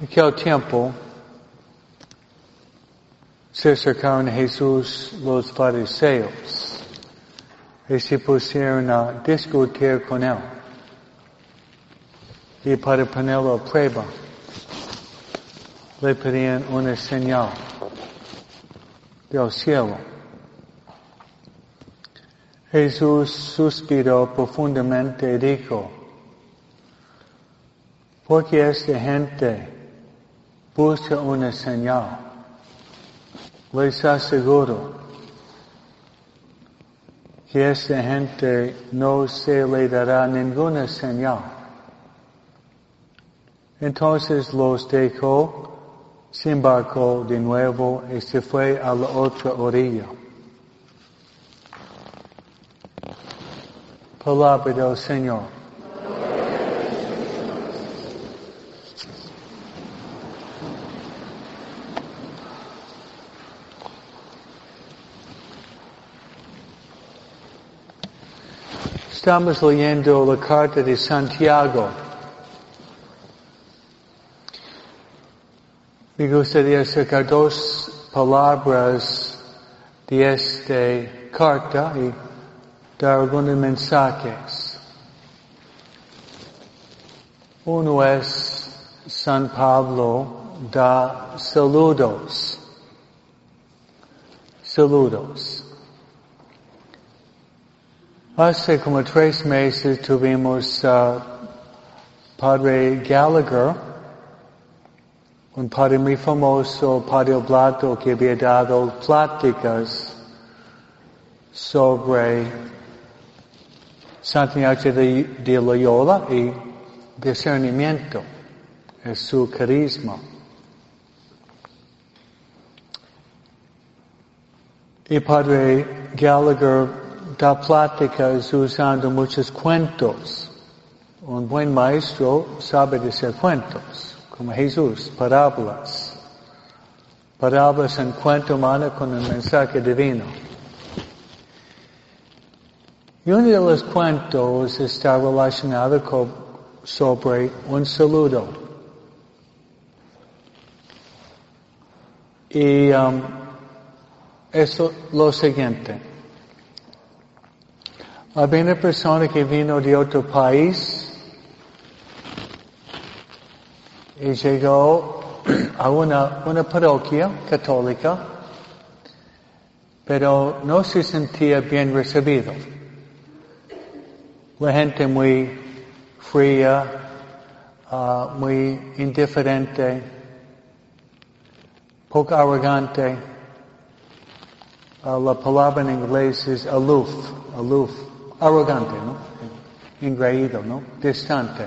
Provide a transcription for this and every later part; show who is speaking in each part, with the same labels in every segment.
Speaker 1: En aquel tiempo se acercaron a Jesús los fariseos y se pusieron a discutir con él y para ponerlo a prueba le pedían una señal del cielo. Jesús suspiró profundamente y dijo, porque esta gente busca una señal. Les aseguro que esta gente no se le dará ninguna señal. Entonces los dejó se embarcó de nuevo y se fue a la otra orilla. Palabra del Señor. Estamos leyendo la carta de Santiago. Me gustaría sacar dos palabras de esta carta y dar algunos mensajes. Uno es San Pablo da saludos. Saludos. Hace como tres meses tuvimos uh, Padre Gallagher un padre muy famoso, Padre Oblato, que había dado pláticas sobre Santiago de, de Loyola y discernimiento, es su carisma. Y Padre Gallagher da pláticas usando muchos cuentos. Un buen maestro sabe decir cuentos como Jesús, parábolas. Parábolas en cuento humano con un mensaje divino. Y uno de los cuentos está relacionado con, sobre un saludo. Y um, es lo siguiente. Había una persona que vino de otro país y llegó a una, una parroquia católica, pero no se sentía bien recibido. La gente muy fría, uh, muy indiferente, poco arrogante. Uh, la palabra en inglés es aloof, aloof, arrogante, ¿no? Ingreído, ¿no? Distante.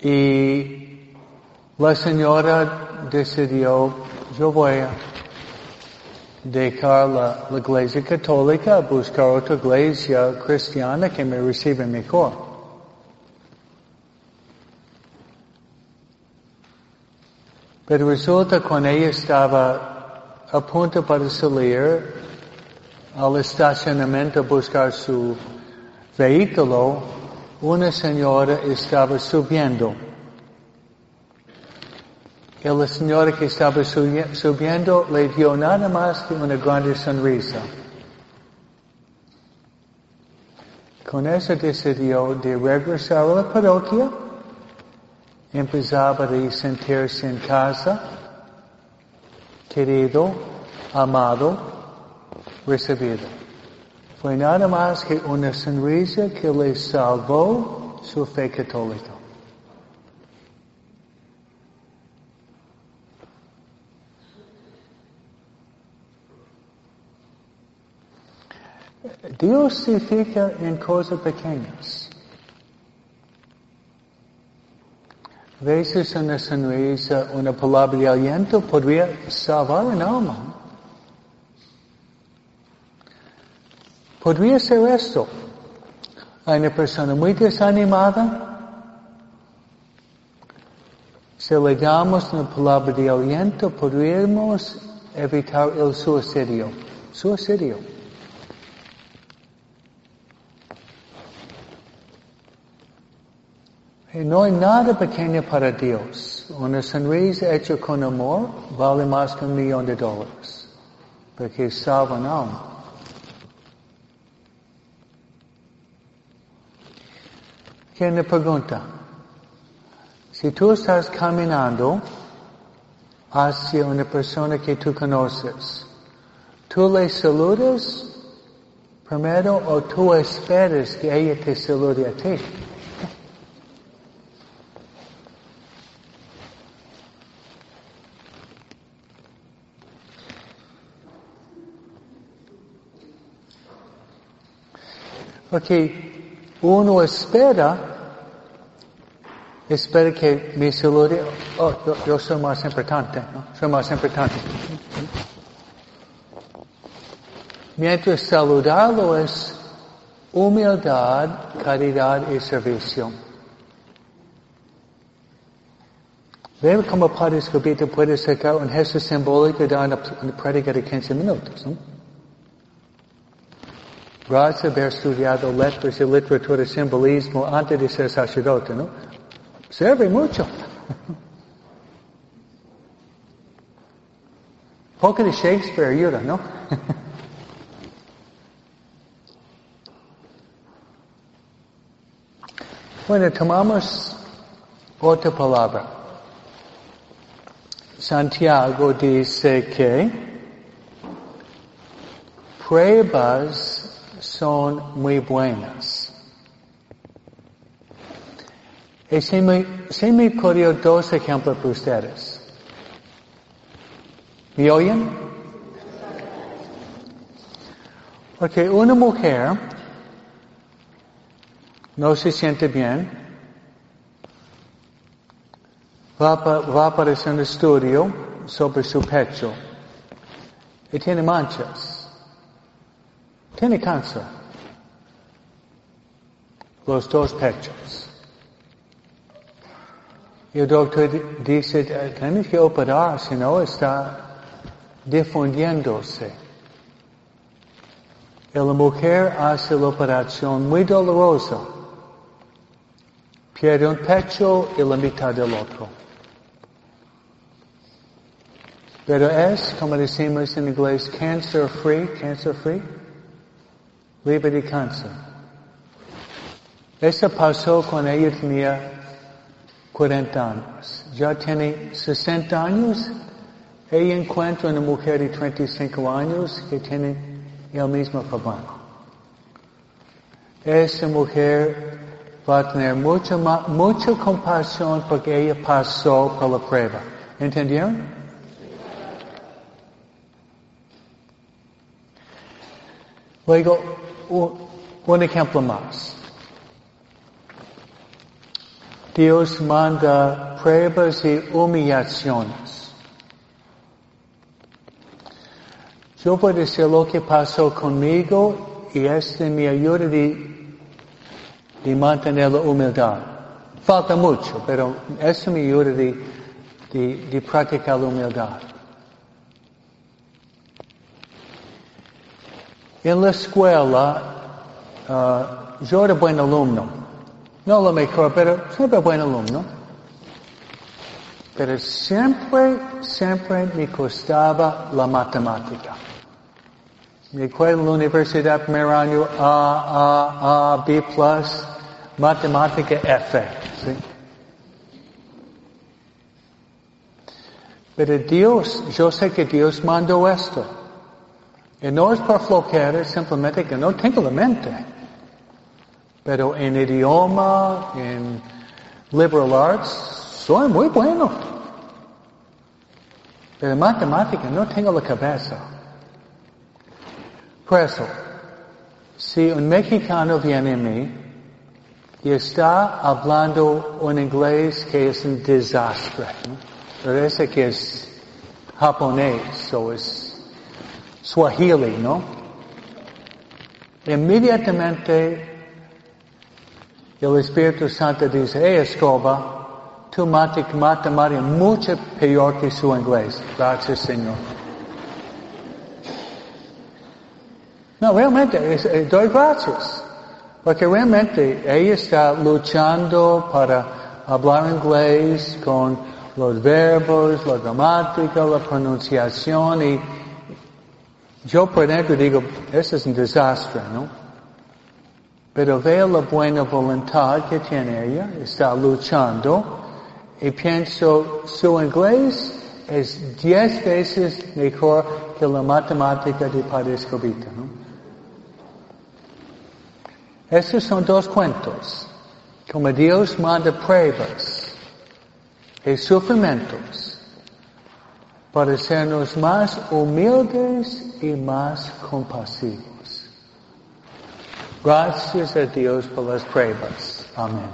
Speaker 1: Y la señora decidió, yo voy a dejar la, iglesia católica, buscar otra iglesia cristiana que me reciba mejor. Pero resulta cuando ella estaba a punto para salir al estacionamiento buscar su vehículo, una señora estaba subiendo. Y la señora que estaba subiendo le dio nada más que una grande sonrisa. Con eso decidió de regresar a la parroquia. Empezaba a sentirse en casa, querido, amado, recibido. Fue nada más que una sonrisa que le salvó su fe católica. Dios se fija en cosas pequeñas. A veces una sonrisa, una palabra de aliento podría salvar un alma. Podría ser esto. Hay una persona muy desanimada. Si le damos una palabra de aliento, podríamos evitar el suicidio. Suicidio. no hay nada pequeño para Dios. Una sonrisa hecha con amor vale más que un millón de dólares. Porque salva alma. ¿Quién le pregunta? Si tú estás caminando hacia una persona que tú conoces, ¿tú le saludas primero o tú esperas que ella te salude a ti? Porque uno espera, espera que me salude, oh, yo, soy más importante, ¿no? Soy más importante. Mientras saludarlo es humildad, caridad y servicio. Ve cómo Padre Escobito puede sacar un gesto simbólico de una prédica de 15 minutos, ¿no? Gracias haber estudiado letras y literatura simbolismo antes de ser sacerdote, ¿no? Sirve mucho. Poco de Shakespeare ayuda, ¿no? bueno, tomamos otra palabra. Santiago dice que pruebas son muy buenas. Y se me, se me dos ejemplos para ustedes. ¿Me oyen? Porque una mujer no se siente bien, va, va a aparecer un estudio sobre su pecho y tiene manchas. Tiene cáncer. Los dos pechos. Y el doctor dice, tienes que operar, si no está difundiéndose. Y la mujer hace la operación muy dolorosa. Pierde un pecho y la mitad del otro. Pero es, como decimos en inglés, cancer free, cancer free libre de cáncer. Eso pasó cuando ella tenía 40 años. Ya tiene 60 años. Ella encuentra una mujer de 35 años que tiene el mismo problema. Esa mujer va a tener mucha, mucha compasión porque ella pasó por la prueba. ¿Entendieron? Luego, un ejemplo más. Dios manda pruebas y humillaciones. Yo puedo decir lo que pasó conmigo y este me ayuda de, mantener la humildad. Falta mucho, pero eso me ayuda de, de practicar la humildad. En la escuela, uh, yo era buen alumno. No lo mejor, pero siempre buen alumno. Pero siempre, siempre me costaba la matemática. Me acuerdo en la universidad primer año A, A, A, B plus, matemática F. ¿sí? Pero Dios, yo sé que Dios mandó esto. Y no es por flojera, simplemente que no tengo la mente. Pero en idioma, en liberal arts, soy muy bueno. Pero en matemática no tengo la cabeza. Por eso, si un mexicano viene a mí y está hablando un inglés que es un desastre, ¿no? parece que es japonés o es Swahili, ¿no? Inmediatamente el Espíritu Santo dice, hey escoba, tu matemática mucho peor que su inglés. Gracias Señor. No, realmente, eh, doy gracias. Porque realmente ella está luchando para hablar inglés con los verbos, la gramática, la pronunciación y yo por dentro digo, eso es un desastre, ¿no? Pero veo la buena voluntad que tiene ella, está luchando y pienso, su inglés es diez veces mejor que la matemática de Padre Escobita, ¿no? Estos son dos cuentos. Como Dios manda pruebas y sufrimientos para sernos más humildes y más compasivos. Gracias a Dios por las pruebas. Amén.